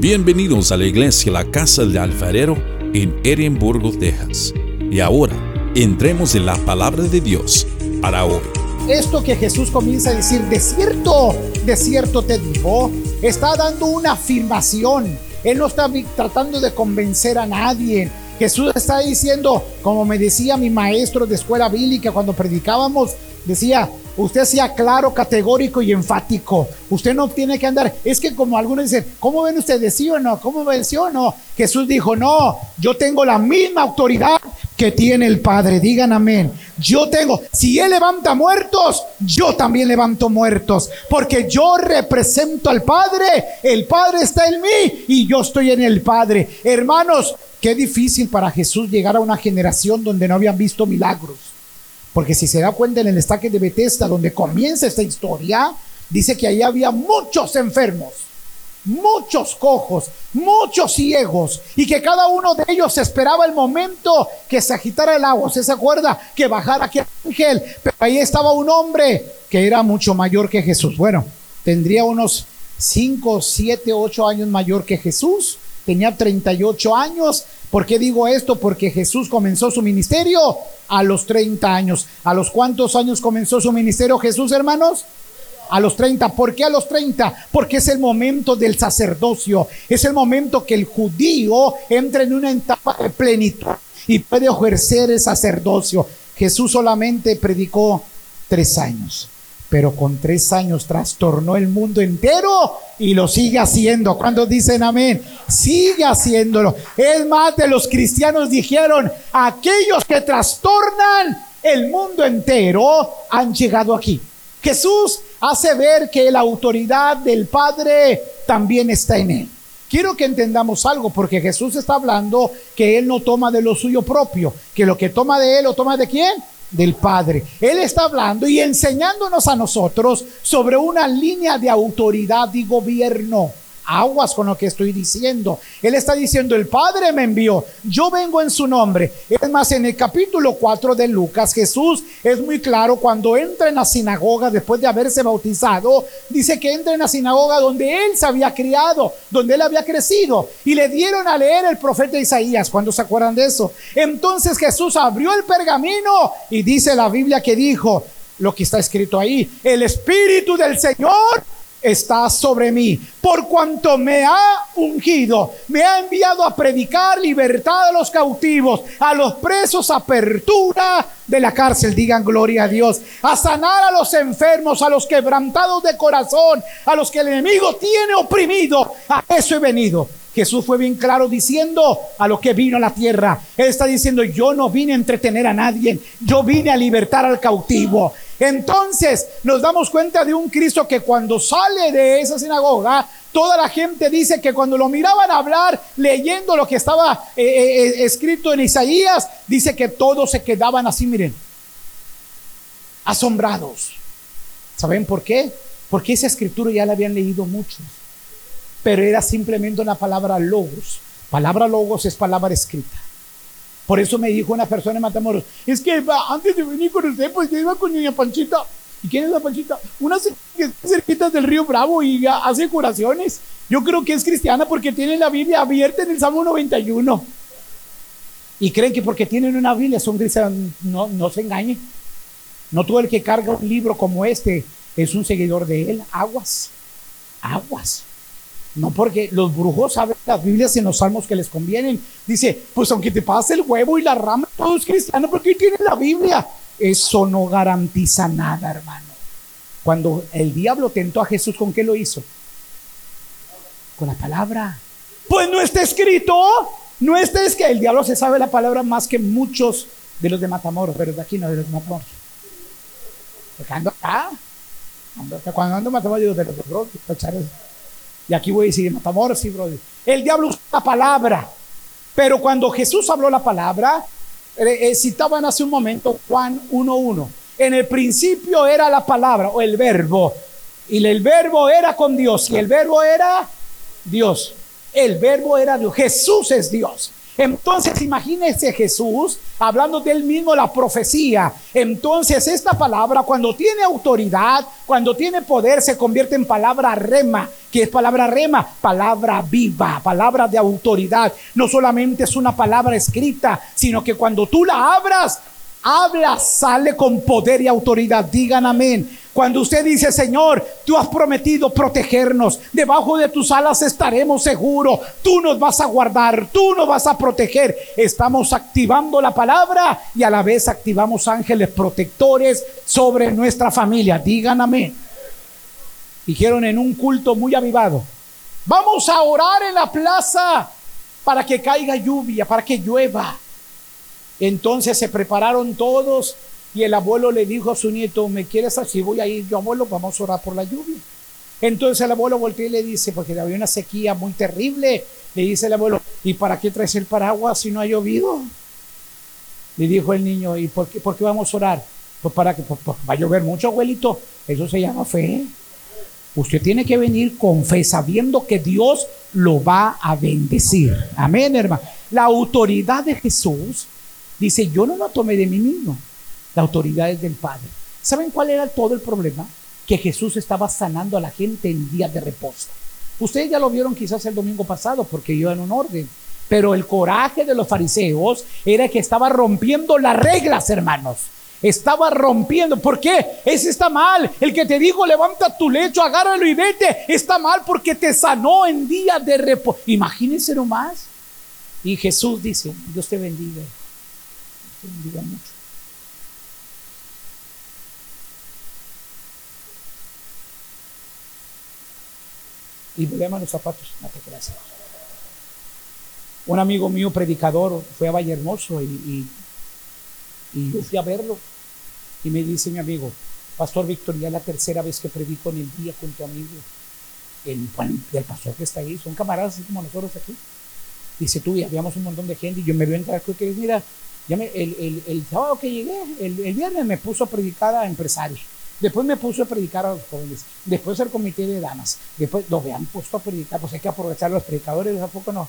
Bienvenidos a la iglesia La Casa del Alfarero en Edimburgo, Texas. Y ahora, entremos en la palabra de Dios para hoy. Esto que Jesús comienza a decir, de cierto, de cierto te digo, está dando una afirmación. Él no está tratando de convencer a nadie. Jesús está diciendo, como me decía mi maestro de escuela bíblica cuando predicábamos, decía, usted sea claro, categórico y enfático. Usted no tiene que andar. Es que como algunos dicen, ¿cómo ven ustedes? ¿Sí o no? ¿Cómo ven sí o no? Jesús dijo, no, yo tengo la misma autoridad que tiene el Padre. Digan amén. Yo tengo, si Él levanta muertos, yo también levanto muertos. Porque yo represento al Padre. El Padre está en mí y yo estoy en el Padre. Hermanos, qué difícil para Jesús llegar a una generación donde no habían visto milagros. Porque si se da cuenta en el estaque de Bethesda, donde comienza esta historia, dice que ahí había muchos enfermos, muchos cojos, muchos ciegos, y que cada uno de ellos esperaba el momento que se agitara el agua. ¿Se acuerda? Que bajara aquel ángel, pero ahí estaba un hombre que era mucho mayor que Jesús. Bueno, tendría unos 5, 7, 8 años mayor que Jesús, tenía 38 años. ¿Por qué digo esto? Porque Jesús comenzó su ministerio a los 30 años. ¿A los cuántos años comenzó su ministerio Jesús, hermanos? A los 30. ¿Por qué a los 30? Porque es el momento del sacerdocio. Es el momento que el judío entra en una etapa de plenitud y puede ejercer el sacerdocio. Jesús solamente predicó tres años pero con tres años trastornó el mundo entero y lo sigue haciendo. Cuando dicen amén, sigue haciéndolo. Es más, de los cristianos dijeron, aquellos que trastornan el mundo entero han llegado aquí. Jesús hace ver que la autoridad del Padre también está en él. Quiero que entendamos algo, porque Jesús está hablando que Él no toma de lo suyo propio, que lo que toma de Él lo toma de quién? Del Padre. Él está hablando y enseñándonos a nosotros sobre una línea de autoridad y gobierno aguas con lo que estoy diciendo. Él está diciendo, el Padre me envió, yo vengo en su nombre. Es más, en el capítulo 4 de Lucas, Jesús es muy claro cuando entra en la sinagoga después de haberse bautizado, dice que entra en la sinagoga donde él se había criado, donde él había crecido, y le dieron a leer el profeta Isaías, cuando se acuerdan de eso. Entonces Jesús abrió el pergamino y dice la Biblia que dijo, lo que está escrito ahí, el Espíritu del Señor está sobre mí, por cuanto me ha ungido, me ha enviado a predicar libertad a los cautivos, a los presos, apertura de la cárcel, digan gloria a Dios, a sanar a los enfermos, a los quebrantados de corazón, a los que el enemigo tiene oprimido, a eso he venido. Jesús fue bien claro diciendo a lo que vino a la tierra. Él está diciendo, yo no vine a entretener a nadie, yo vine a libertar al cautivo. Entonces nos damos cuenta de un Cristo que cuando sale de esa sinagoga, toda la gente dice que cuando lo miraban hablar, leyendo lo que estaba eh, eh, eh, escrito en Isaías, dice que todos se quedaban así, miren, asombrados. ¿Saben por qué? Porque esa escritura ya la habían leído muchos, pero era simplemente una palabra logos. Palabra logos es palabra escrita. Por eso me dijo una persona en Matamoros, es que antes de venir con usted, pues yo iba con niña Panchita. ¿Y quién es la Panchita? Una cerquita del río Bravo y hace curaciones. Yo creo que es cristiana porque tiene la Biblia abierta en el Salmo 91. Y creen que porque tienen una Biblia son cristianos. No, no se engañen. No todo el que carga un libro como este es un seguidor de él. Aguas. Aguas. No porque los brujos saben las Biblias en los salmos que les convienen. Dice, pues aunque te pase el huevo y la rama, todo es cristiano porque tiene la Biblia. Eso no garantiza nada, hermano. Cuando el diablo tentó a Jesús, ¿con qué lo hizo? Con la palabra. Pues no está escrito. No está es que el diablo se sabe la palabra más que muchos de los de Matamoros, pero de aquí no, de los de Matamoros. Porque ando acá. cuando ando Matamoros, digo de los de y aquí voy a decir, Matamoros, sí, brother. El diablo usa la palabra. Pero cuando Jesús habló la palabra, eh, eh, citaban hace un momento Juan 1.1. En el principio era la palabra o el verbo. Y el verbo era con Dios. Y el verbo era Dios. El verbo era Dios. Jesús es Dios. Entonces imagínese Jesús hablando de él mismo la profecía. Entonces esta palabra cuando tiene autoridad, cuando tiene poder, se convierte en palabra rema, que es palabra rema, palabra viva, palabra de autoridad. No solamente es una palabra escrita, sino que cuando tú la abras, habla, sale con poder y autoridad. Digan amén. Cuando usted dice, Señor, tú has prometido protegernos, debajo de tus alas estaremos seguros, tú nos vas a guardar, tú nos vas a proteger. Estamos activando la palabra y a la vez activamos ángeles protectores sobre nuestra familia. Digan amén. Dijeron en un culto muy avivado, vamos a orar en la plaza para que caiga lluvia, para que llueva. Entonces se prepararon todos y el abuelo le dijo a su nieto, ¿me quieres así? Voy a ir yo, abuelo, vamos a orar por la lluvia. Entonces el abuelo voltea y le dice, porque había una sequía muy terrible, le dice el abuelo, ¿y para qué traes el paraguas si no ha llovido? Le dijo el niño, ¿y por qué, por qué vamos a orar? Pues para que pues, pues, va a llover mucho, abuelito. Eso se llama fe. Usted tiene que venir con fe, sabiendo que Dios lo va a bendecir. Amén, hermano. La autoridad de Jesús Dice, yo no lo tomé de mí mismo, la autoridad es del Padre. ¿Saben cuál era todo el problema? Que Jesús estaba sanando a la gente en días de reposo. Ustedes ya lo vieron quizás el domingo pasado porque iba en un orden. Pero el coraje de los fariseos era que estaba rompiendo las reglas, hermanos. Estaba rompiendo. ¿Por qué? Ese está mal. El que te dijo, levanta tu lecho, agárralo y vete. Está mal porque te sanó en días de reposo. Imagínense nomás. Y Jesús dice, Dios te bendiga mucho. Y volvemos los zapatos, no te. Un amigo mío, predicador, fue a Valle Hermoso y, y, yo fui a verlo. Y me dice mi amigo, Pastor Víctor, ya es la tercera vez que predico en el día con tu amigo. El, el pastor que está ahí, son camaradas así como nosotros aquí. Dice tú, y habíamos un montón de gente y yo me veo entrar, creo que mira, el, sábado que llegué, el, viernes me puso a predicar a empresarios. Después me puso a predicar a los jóvenes. Después al comité de damas. Después lo habían puesto a predicar. Pues hay que aprovechar los predicadores, ¿a poco no?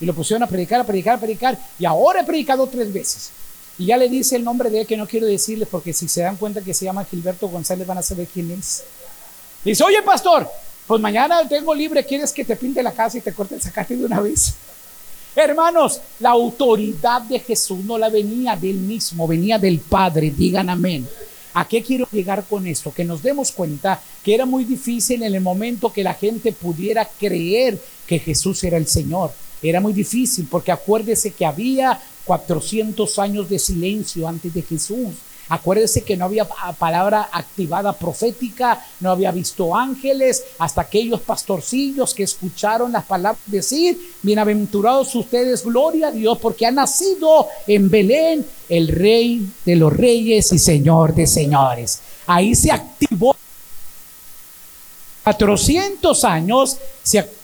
Y lo pusieron a predicar, a predicar, a predicar. Y ahora he predicado tres veces. Y ya le dice el nombre de él que no quiero decirles porque si se dan cuenta que se llama Gilberto González van a saber quién es. dice, oye pastor, pues mañana tengo libre, ¿quieres que te pinte la casa y te corte el sacate de una vez? Hermanos, la autoridad de Jesús no la venía del mismo, venía del Padre. Digan amén. ¿A qué quiero llegar con esto? Que nos demos cuenta que era muy difícil en el momento que la gente pudiera creer que Jesús era el Señor. Era muy difícil porque acuérdese que había 400 años de silencio antes de Jesús. Acuérdese que no había palabra activada profética, no había visto ángeles, hasta aquellos pastorcillos que escucharon las palabras decir, bienaventurados ustedes, gloria a Dios, porque ha nacido en Belén el rey de los reyes y señor de señores. Ahí se activó 400 años, se activó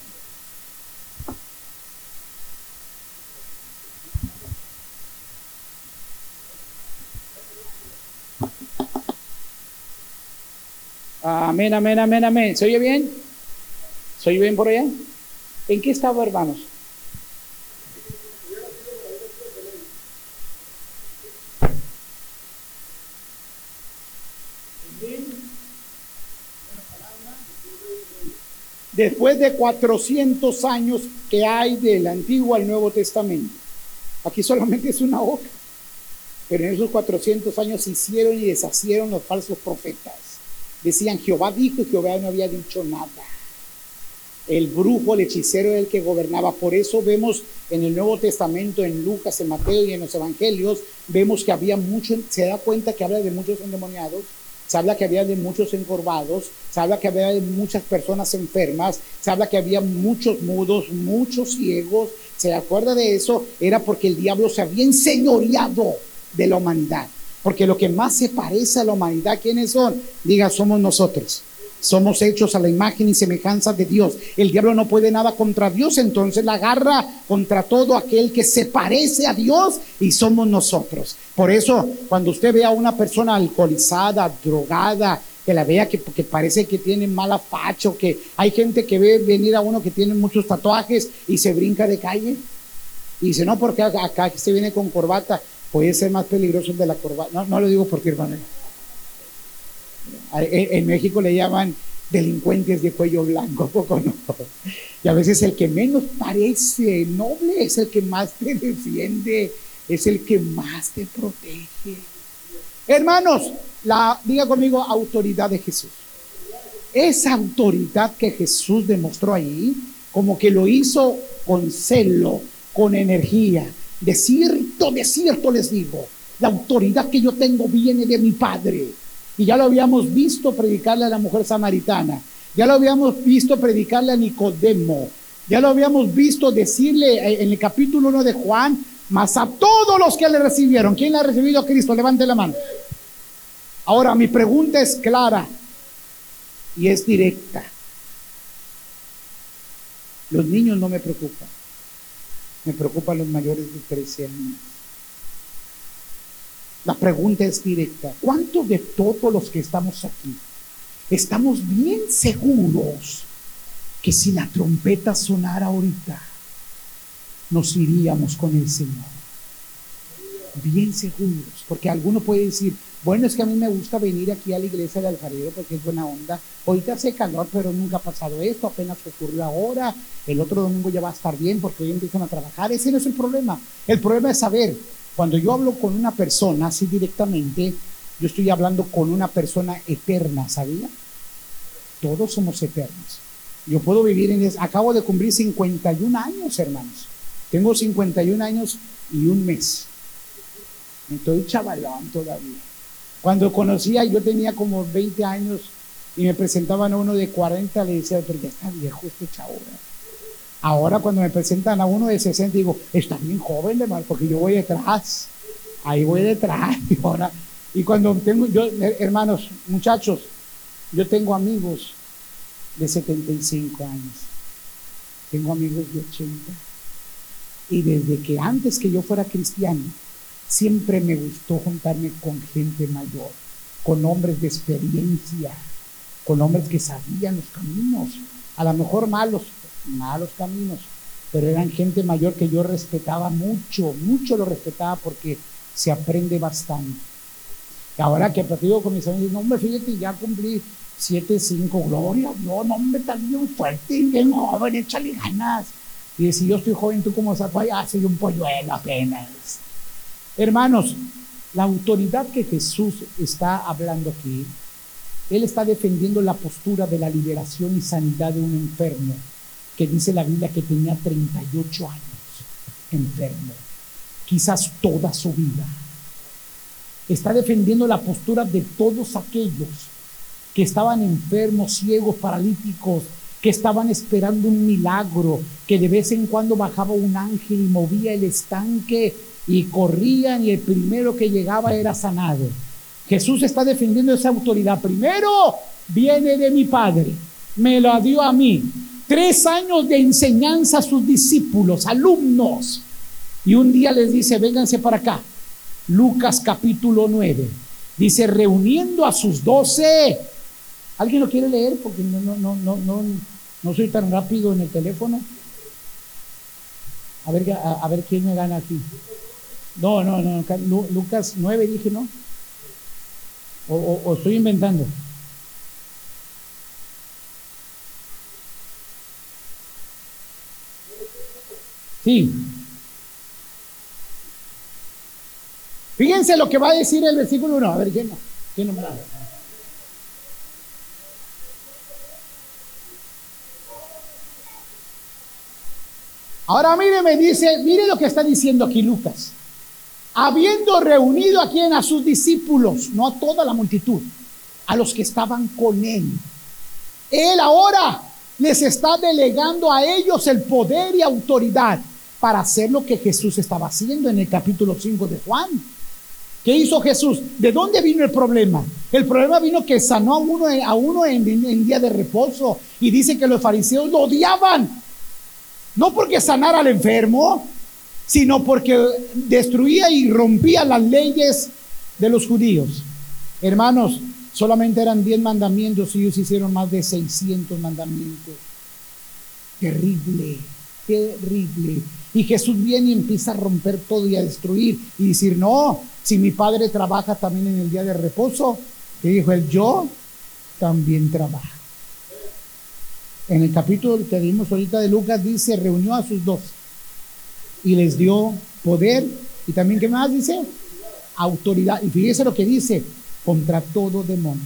Amén, amén, amén, amén. ¿Se oye bien? ¿Se oye bien por allá? ¿En qué estaba, hermanos? Después de 400 años que hay del Antiguo al Nuevo Testamento, aquí solamente es una hoja, pero en esos 400 años se hicieron y deshacieron los falsos profetas. Decían, Jehová dijo y Jehová no había dicho nada. El brujo, el hechicero era el que gobernaba. Por eso vemos en el Nuevo Testamento, en Lucas, en Mateo y en los Evangelios, vemos que había mucho, se da cuenta que habla de muchos endemoniados, se habla que había de muchos encorvados, se habla que había de muchas personas enfermas, se habla que había muchos mudos, muchos ciegos. ¿Se acuerda de eso? Era porque el diablo se había enseñoreado de la humanidad. Porque lo que más se parece a la humanidad, ¿quiénes son? Diga, somos nosotros. Somos hechos a la imagen y semejanza de Dios. El diablo no puede nada contra Dios, entonces la agarra contra todo aquel que se parece a Dios y somos nosotros. Por eso, cuando usted ve a una persona alcoholizada, drogada, que la vea que, parece que tiene mala facho, que hay gente que ve venir a uno que tiene muchos tatuajes y se brinca de calle. Y dice, no, porque acá se viene con corbata puede ser más peligroso el de la corbata. No, no lo digo por ti, hermano. En, México le llaman delincuentes de cuello blanco, poco no? Y a veces el que menos parece noble es el que más te defiende, es el que más te protege. Hermanos, la, diga conmigo, autoridad de Jesús. Esa autoridad que Jesús demostró ahí, como que lo hizo con celo, con energía. De cierto, de cierto les digo, la autoridad que yo tengo viene de mi Padre. Y ya lo habíamos visto predicarle a la mujer samaritana. Ya lo habíamos visto predicarle a Nicodemo. Ya lo habíamos visto decirle eh, en el capítulo 1 de Juan, más a todos los que le recibieron. ¿Quién le ha recibido a Cristo? Levante la mano. Ahora, mi pregunta es clara y es directa. Los niños no me preocupan. Me preocupan los mayores de 13 años. La pregunta es directa. ¿Cuántos de todos los que estamos aquí estamos bien seguros que si la trompeta sonara ahorita, nos iríamos con el Señor? Bien seguros. Porque alguno puede decir, bueno, es que a mí me gusta venir aquí a la iglesia de Alfarero porque es buena onda. Ahorita hace calor, pero nunca ha pasado esto, apenas ocurrió ahora. El otro domingo ya va a estar bien porque hoy empiezan a trabajar. Ese no es el problema. El problema es saber, cuando yo hablo con una persona así directamente, yo estoy hablando con una persona eterna, ¿sabía? Todos somos eternos. Yo puedo vivir en... Acabo de cumplir 51 años, hermanos. Tengo 51 años y un mes. Estoy chavalón todavía. Cuando conocía, yo tenía como 20 años y me presentaban a uno de 40, le decía, pero ya está viejo este chavo. Ahora cuando me presentan a uno de 60, digo, está bien joven, hermano, porque yo voy detrás. Ahí voy detrás. Y, ahora, y cuando tengo, yo, hermanos, muchachos, yo tengo amigos de 75 años. Tengo amigos de 80. Y desde que antes que yo fuera cristiano, Siempre me gustó juntarme con gente mayor, con hombres de experiencia, con hombres que sabían los caminos, a lo mejor malos, malos caminos, pero eran gente mayor que yo respetaba mucho, mucho lo respetaba porque se aprende bastante. Ahora que platico con mis amigos, no, hombre, fíjate, ya cumplí siete, cinco, gloria, no, no, hombre, estás bien fuerte, bien joven, échale ganas. Y si yo estoy joven, tú como saco, ya soy un polluelo apenas. Hermanos, la autoridad que Jesús está hablando aquí, Él está defendiendo la postura de la liberación y sanidad de un enfermo, que dice la Biblia que tenía 38 años enfermo, quizás toda su vida. Está defendiendo la postura de todos aquellos que estaban enfermos, ciegos, paralíticos, que estaban esperando un milagro, que de vez en cuando bajaba un ángel y movía el estanque y corrían y el primero que llegaba era sanado. Jesús está defendiendo esa autoridad. Primero viene de mi Padre, me lo dio a mí. Tres años de enseñanza a sus discípulos, alumnos. Y un día les dice, vénganse para acá. Lucas capítulo 9. Dice, reuniendo a sus doce. ¿Alguien lo quiere leer? Porque no, no, no, no, no, no soy tan rápido en el teléfono. A ver, a, a ver quién me gana aquí. No, no, no, Lucas 9 dije, ¿no? O, estoy inventando. Sí. Fíjense lo que va a decir el versículo 1. A ver, ¿quién? ¿Quién no? Ahora mire, me dice, mire lo que está diciendo aquí Lucas habiendo reunido a quien a sus discípulos, no a toda la multitud, a los que estaban con él. Él ahora les está delegando a ellos el poder y autoridad para hacer lo que Jesús estaba haciendo en el capítulo 5 de Juan. ¿Qué hizo Jesús? ¿De dónde vino el problema? El problema vino que sanó a uno, a uno en, en día de reposo y dice que los fariseos lo odiaban. No porque sanara al enfermo, sino porque destruía y rompía las leyes de los judíos. Hermanos, solamente eran 10 mandamientos y ellos hicieron más de 600 mandamientos. Terrible, terrible. Y Jesús viene y empieza a romper todo y a destruir y decir, no, si mi padre trabaja también en el día de reposo, que dijo él, yo también trabajo. En el capítulo que vimos ahorita de Lucas dice, reunió a sus dos y les dio poder y también, ¿qué más dice? Autoridad. Y fíjese lo que dice, contra todo demonio.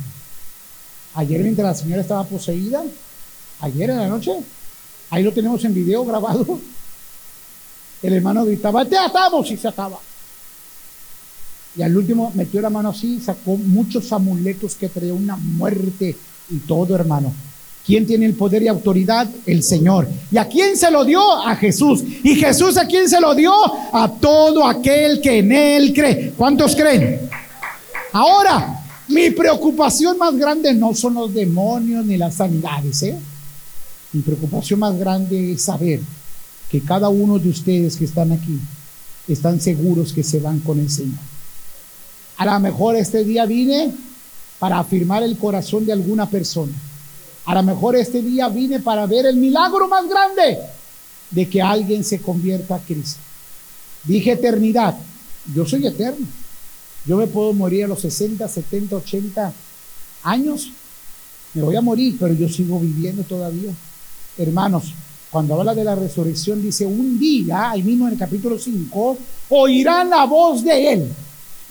Ayer mientras la señora estaba poseída, ayer en la noche, ahí lo tenemos en video grabado, el hermano gritaba, te atamos y se ataba. Y al último metió la mano así, sacó muchos amuletos que traía una muerte y todo, hermano. ¿Quién tiene el poder y autoridad? El Señor. ¿Y a quién se lo dio? A Jesús. ¿Y Jesús a quién se lo dio? A todo aquel que en Él cree. ¿Cuántos creen? Ahora, mi preocupación más grande no son los demonios ni las sanidades. ¿eh? Mi preocupación más grande es saber que cada uno de ustedes que están aquí están seguros que se van con el Señor. A lo mejor este día vine para afirmar el corazón de alguna persona. A lo mejor este día vine para ver el milagro más grande de que alguien se convierta a Cristo. Dije eternidad. Yo soy eterno. Yo me puedo morir a los 60, 70, 80 años. Me voy a morir, pero yo sigo viviendo todavía. Hermanos, cuando habla de la resurrección, dice, un día, ahí mismo en el capítulo 5, oirán la voz de Él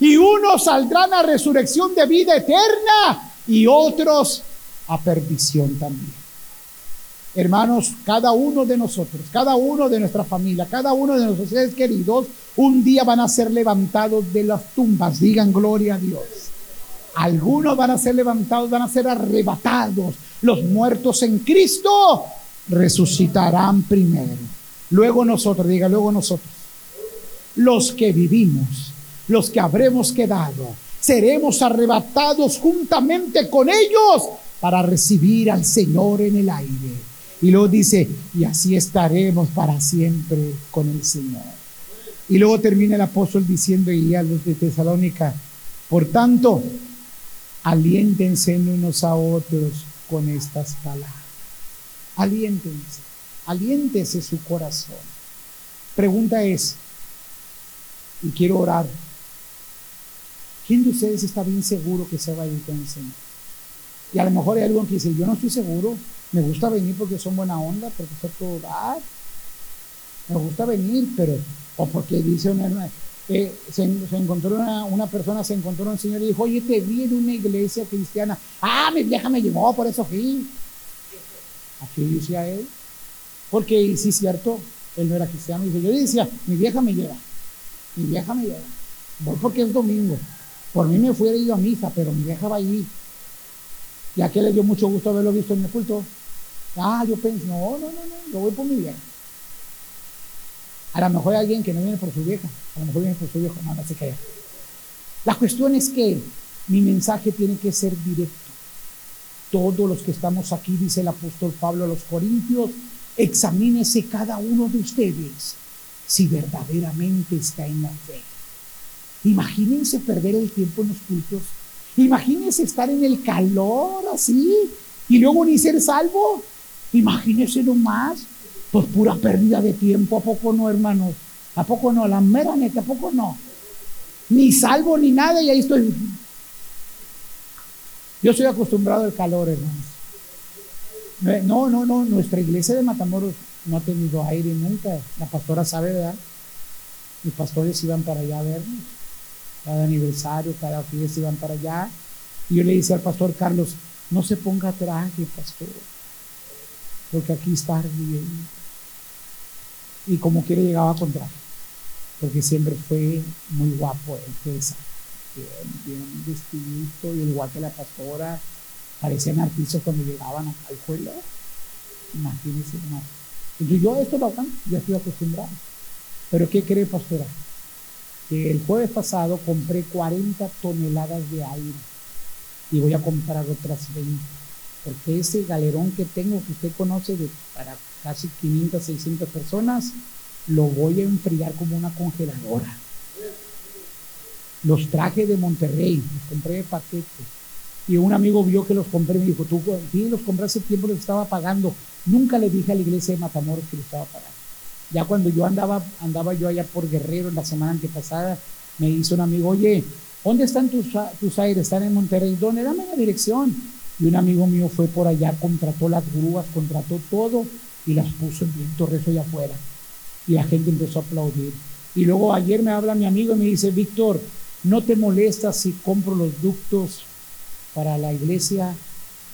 y unos saldrán a resurrección de vida eterna y otros a perdición también. Hermanos, cada uno de nosotros, cada uno de nuestra familia, cada uno de nuestros seres queridos, un día van a ser levantados de las tumbas. Digan gloria a Dios. Algunos van a ser levantados, van a ser arrebatados. Los muertos en Cristo resucitarán primero. Luego nosotros, diga, luego nosotros. Los que vivimos los que habremos quedado, seremos arrebatados juntamente con ellos para recibir al Señor en el aire. Y luego dice, y así estaremos para siempre con el Señor. Y luego termina el apóstol diciendo y a los de Tesalónica, por tanto, aliéntense unos a otros con estas palabras. Aliéntense, aliéntese su corazón. Pregunta es, y quiero orar ¿Quién de ustedes está bien seguro que se va a ir con el Señor? Y a lo mejor hay alguien que dice, yo no estoy seguro, me gusta venir porque son buena onda, porque sé todo dar. Me gusta venir, pero, o porque dice una, eh, se, encontró una, persona, se encontró un señor y dijo, oye, te vi en una iglesia cristiana. Ah, mi vieja me llevó, por eso fui. Así decía él. Porque sí es cierto, él no era cristiano. Y yo decía, mi vieja me lleva. Mi vieja me lleva. Voy porque es domingo. Por mí me fuera ido a misa, pero mi vieja va allí. Y a qué le dio mucho gusto haberlo visto en el culto. Ah, yo pensé, no, no, no, no, yo voy por mi vieja. A lo mejor hay alguien que no viene por su vieja, a lo mejor viene por su viejo, no, no se calla. La cuestión es que mi mensaje tiene que ser directo. Todos los que estamos aquí, dice el apóstol Pablo a los Corintios, examínese cada uno de ustedes si verdaderamente está en la fe. Imagínense perder el tiempo en los cultos. Imagínense estar en el calor así y luego ni ser salvo. Imagínense nomás. Pues pura pérdida de tiempo. ¿A poco no, hermanos? ¿A poco no? La mera neta, ¿a poco no? Ni salvo ni nada y ahí estoy. Yo soy acostumbrado al calor, hermanos. No, no, no. Nuestra iglesia de Matamoros no ha tenido aire nunca. La pastora sabe, ¿verdad? Mis pastores iban para allá a vernos cada aniversario, cada fiesta iban para allá. Y yo le decía al pastor Carlos, no se ponga traje, pastor, porque aquí está bien. Y como quiere llegaba con traje, porque siempre fue muy guapo él, bien, bien vestidito, y igual que la pastora, parecían artistas cuando llegaban al juego. Imagínense más. Entonces yo esto lo ya estoy acostumbrado. Pero ¿qué cree pastora? El jueves pasado compré 40 toneladas de aire y voy a comprar otras 20. Porque ese galerón que tengo, que usted conoce, de, para casi 500, 600 personas, lo voy a enfriar como una congeladora. Los traje de Monterrey, los compré de paquete. Y un amigo vio que los compré y me dijo, tú los compré hace tiempo, los estaba pagando. Nunca le dije a la iglesia de Matamoros que lo estaba pagando. Ya cuando yo andaba, andaba yo allá por Guerrero la semana antepasada, me hizo un amigo, oye, ¿dónde están tus, tus aires? ¿Están en Monterrey? ¿Dónde? Dame la dirección. Y un amigo mío fue por allá, contrató las grúas, contrató todo y las puso en viento rezo allá afuera. Y la gente empezó a aplaudir. Y luego ayer me habla mi amigo y me dice, Víctor, ¿no te molesta si compro los ductos para la iglesia?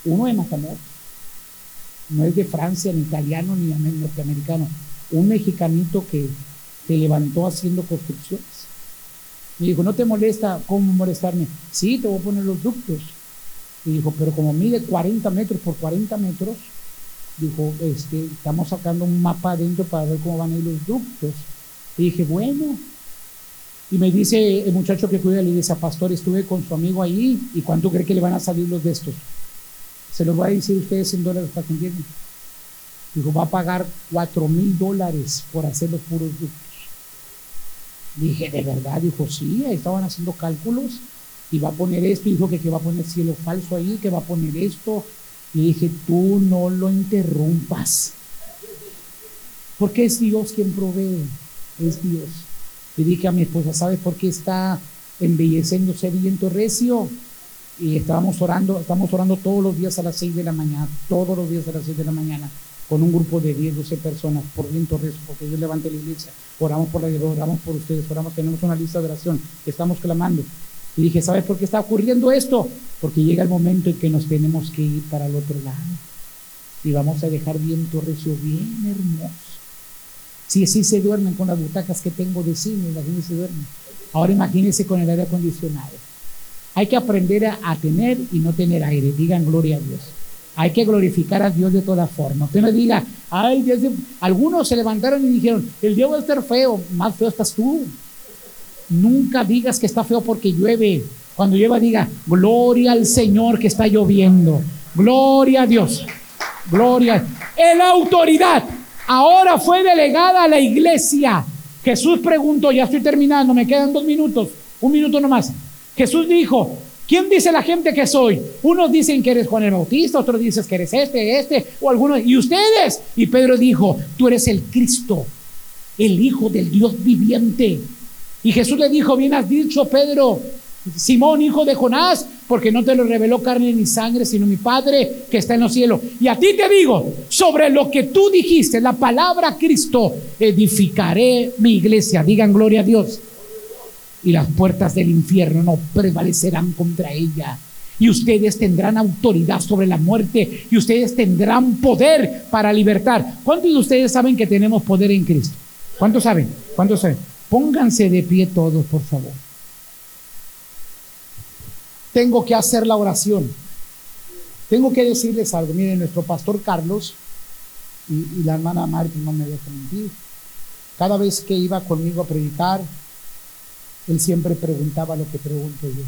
Uno de Matamoros. No es de Francia, ni italiano, ni norteamericano. Un mexicanito que se levantó haciendo construcciones. Me dijo, ¿no te molesta? ¿Cómo molestarme? Sí, te voy a poner los ductos. Y dijo, pero como mide 40 metros por 40 metros, dijo, este, estamos sacando un mapa adentro para ver cómo van a ir los ductos. Y dije, bueno. Y me dice el muchacho que cuida la iglesia, pastor, estuve con su amigo ahí, ¿y cuánto cree que le van a salir los de estos? Se los voy a decir a ustedes en dólares para que. Dijo, va a pagar 4 mil dólares por hacer los puros ductos. Dije, ¿de verdad? Dijo, sí, ahí estaban haciendo cálculos y va a poner esto, dijo que, que va a poner cielo falso ahí, que va a poner esto. Y dije, tú no lo interrumpas. Porque es Dios quien provee, es Dios. Y dije a mi esposa, ¿sabes por qué está embelleciéndose viento recio? Y estábamos orando, estamos orando todos los días a las 6 de la mañana, todos los días a las 6 de la mañana con un grupo de 10, 12 personas por viento rezo, porque Dios levante la iglesia, oramos por la oramos por ustedes, oramos, tenemos una lista de oración, estamos clamando. Y dije, ¿sabes por qué está ocurriendo esto? Porque llega el momento en que nos tenemos que ir para el otro lado. Y vamos a dejar viento recio bien hermoso. Si así se duermen con las butacas que tengo de cine, la gente se duerme. Ahora imagínense con el aire acondicionado. Hay que aprender a, a tener y no tener aire. Digan gloria a Dios. Hay que glorificar a Dios de toda forma. Usted no diga, ay, Dios, algunos se levantaron y dijeron, el Dios va a estar feo, más feo estás tú. Nunca digas que está feo porque llueve. Cuando llueva, diga, gloria al Señor que está lloviendo. Gloria a Dios. Gloria. En la autoridad. Ahora fue delegada a la iglesia. Jesús preguntó, ya estoy terminando, me quedan dos minutos, un minuto nomás. Jesús dijo, ¿Quién dice la gente que soy? Unos dicen que eres Juan el Bautista, otros dicen que eres este, este, o algunos, y ustedes. Y Pedro dijo, tú eres el Cristo, el Hijo del Dios viviente. Y Jesús le dijo, bien has dicho, Pedro, Simón, hijo de Jonás, porque no te lo reveló carne ni sangre, sino mi Padre que está en los cielos. Y a ti te digo, sobre lo que tú dijiste, la palabra Cristo, edificaré mi iglesia. Digan gloria a Dios y las puertas del infierno no prevalecerán contra ella. Y ustedes tendrán autoridad sobre la muerte y ustedes tendrán poder para libertar. ¿Cuántos de ustedes saben que tenemos poder en Cristo? ¿Cuántos saben? ¿Cuántos saben? Pónganse de pie todos, por favor. Tengo que hacer la oración. Tengo que decirles algo. Miren, nuestro pastor Carlos y, la hermana Martín no me dejan mentir. Cada vez que iba conmigo a predicar, él siempre preguntaba lo que pregunto yo.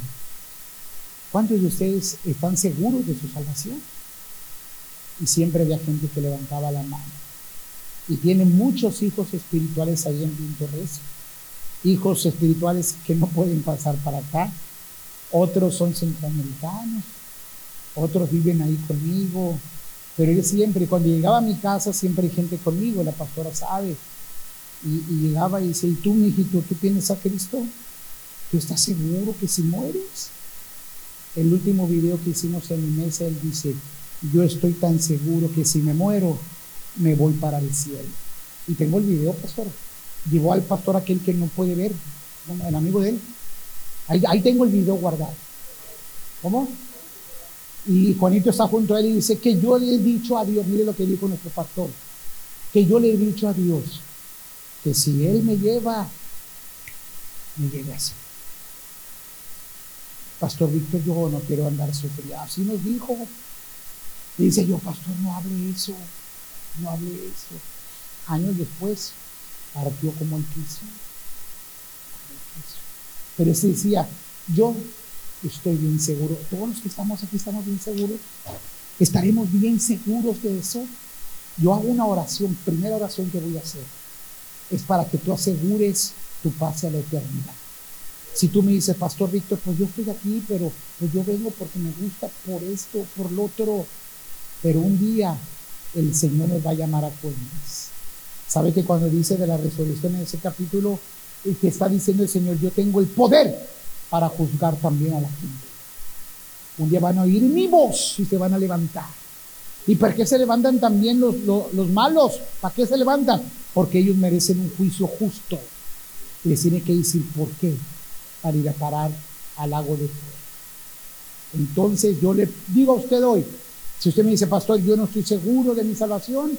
¿Cuántos de ustedes están seguros de su salvación? Y siempre había gente que levantaba la mano. Y tiene muchos hijos espirituales ahí en Pintorres. Hijos espirituales que no pueden pasar para acá. Otros son centroamericanos. Otros viven ahí conmigo. Pero él siempre, cuando llegaba a mi casa, siempre hay gente conmigo. La pastora sabe. Y, llegaba y dice, ¿y tú, mi hijito, tú tienes a Cristo? ¿Tú estás seguro que si mueres? El último video que hicimos en mi mesa, él dice, yo estoy tan seguro que si me muero, me voy para el cielo. Y tengo el video, pastor. Llevó al pastor aquel que no puede ver, el amigo de él. Ahí, ahí tengo el video guardado. ¿Cómo? Y Juanito está junto a él y dice que yo le he dicho a Dios, mire lo que dijo nuestro pastor, que yo le he dicho a Dios que si Él me lleva, me lleve así. Pastor Víctor, yo no quiero andar sufriendo. Así nos dijo. Y dice yo, pastor, no hable eso, no hable eso. Años después, partió como el quiso. Pero él decía, yo estoy bien seguro. Todos los que estamos aquí estamos bien seguros. Estaremos bien seguros de eso. Yo hago una oración, primera oración que voy a hacer, es para que tú asegures tu pase a la eternidad. Si tú me dices, Pastor Víctor, pues yo estoy aquí, pero pues yo vengo porque me gusta por esto, por lo otro, pero un día el Señor nos va a llamar a cuentas. ¿Sabe que cuando dice de la resolución en ese capítulo, que está diciendo el Señor, yo tengo el poder para juzgar también a la gente? Un día van a oír mi voz y se van a levantar. ¿Y por qué se levantan también los, los, malos? ¿Para qué se levantan? Porque ellos merecen un juicio justo. Les tiene que decir por qué. Para ir a parar al lago de fuego. Entonces yo le digo a usted hoy, si usted me dice, pastor, yo no estoy seguro de mi salvación,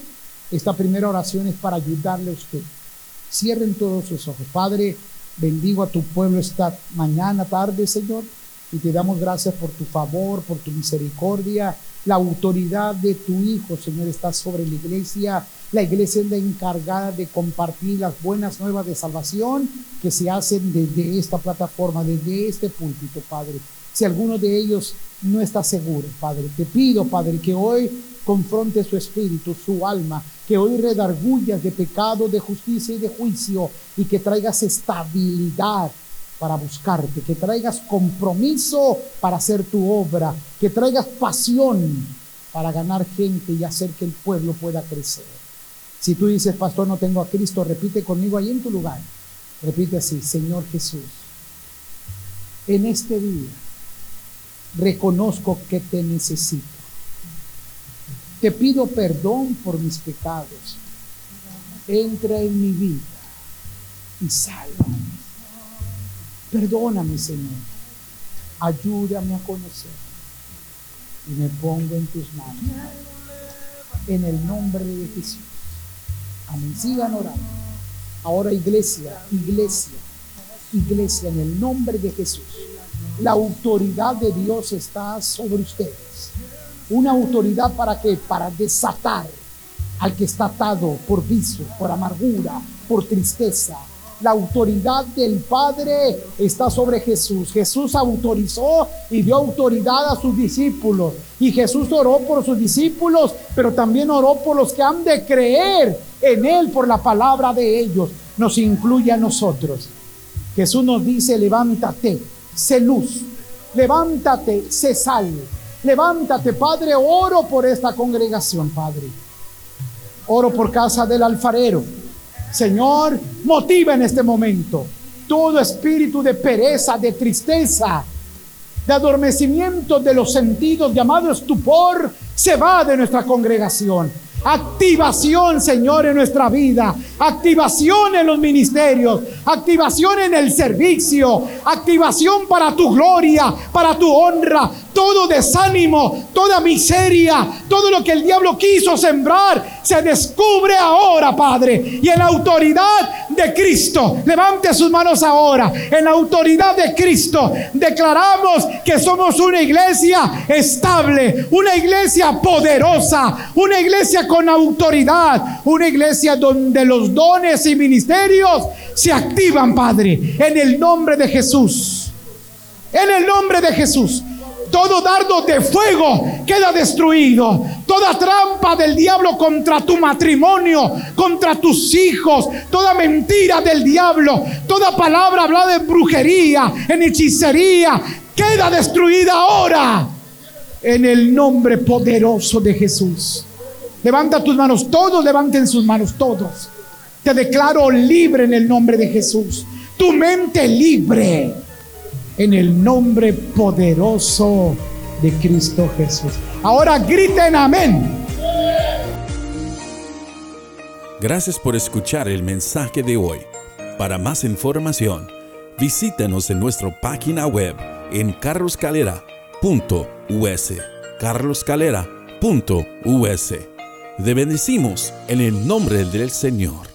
esta primera oración es para ayudarle a usted. Cierren todos sus ojos. Padre, bendigo a tu pueblo esta mañana, tarde, Señor, y te damos gracias por tu favor, por tu misericordia. La autoridad de tu Hijo, Señor, está sobre la iglesia. La iglesia es la encargada de compartir las buenas nuevas de salvación que se hacen desde esta plataforma, desde este púlpito, Padre. Si alguno de ellos no está seguro, Padre, te pido, Padre, que hoy confronte su espíritu, su alma, que hoy redargullas de pecado, de justicia y de juicio y que traigas estabilidad para buscarte, que traigas compromiso para hacer tu obra, que traigas pasión para ganar gente y hacer que el pueblo pueda crecer. Si tú dices, pastor, no tengo a Cristo, repite conmigo ahí en tu lugar. Repite así, Señor Jesús, en este día reconozco que te necesito. Te pido perdón por mis pecados. Entra en mi vida y sálvame. Perdóname, Señor. Ayúdame a conocer. Y me pongo en tus manos. En el nombre de Jesús. Amén. Sigan orando. Ahora iglesia, iglesia, iglesia, en el nombre de Jesús. La autoridad de Dios está sobre ustedes. Una autoridad para qué? Para desatar al que está atado por vicio, por amargura, por tristeza, la autoridad del Padre está sobre Jesús. Jesús autorizó y dio autoridad a sus discípulos. Y Jesús oró por sus discípulos, pero también oró por los que han de creer en Él por la palabra de ellos. Nos incluye a nosotros. Jesús nos dice, levántate, sé luz. Levántate, sé sal. Levántate, Padre, oro por esta congregación, Padre. Oro por casa del alfarero Señor, motiva en este momento todo espíritu de pereza, de tristeza, de adormecimiento de los sentidos llamado estupor, se va de nuestra congregación. Activación, Señor, en nuestra vida. Activación en los ministerios. Activación en el servicio. Activación para tu gloria, para tu honra. Todo desánimo, toda miseria, todo lo que el diablo quiso sembrar, se descubre ahora, Padre. Y en la autoridad de Cristo, levante sus manos ahora. En la autoridad de Cristo, declaramos que somos una iglesia estable, una iglesia poderosa, una iglesia con autoridad, una iglesia donde los dones y ministerios se activan, Padre, en el nombre de Jesús. En el nombre de Jesús. Todo dardo de fuego queda destruido. Toda trampa del diablo contra tu matrimonio, contra tus hijos, toda mentira del diablo, toda palabra hablada en brujería, en hechicería, queda destruida ahora. En el nombre poderoso de Jesús. Levanta tus manos, todos levanten sus manos, todos. Te declaro libre en el nombre de Jesús. Tu mente libre en el nombre poderoso de Cristo Jesús. Ahora griten amén. Gracias por escuchar el mensaje de hoy. Para más información, visítanos en nuestra página web en carloscalera.us. carloscalera.us. Te bendecimos en el nombre del Señor.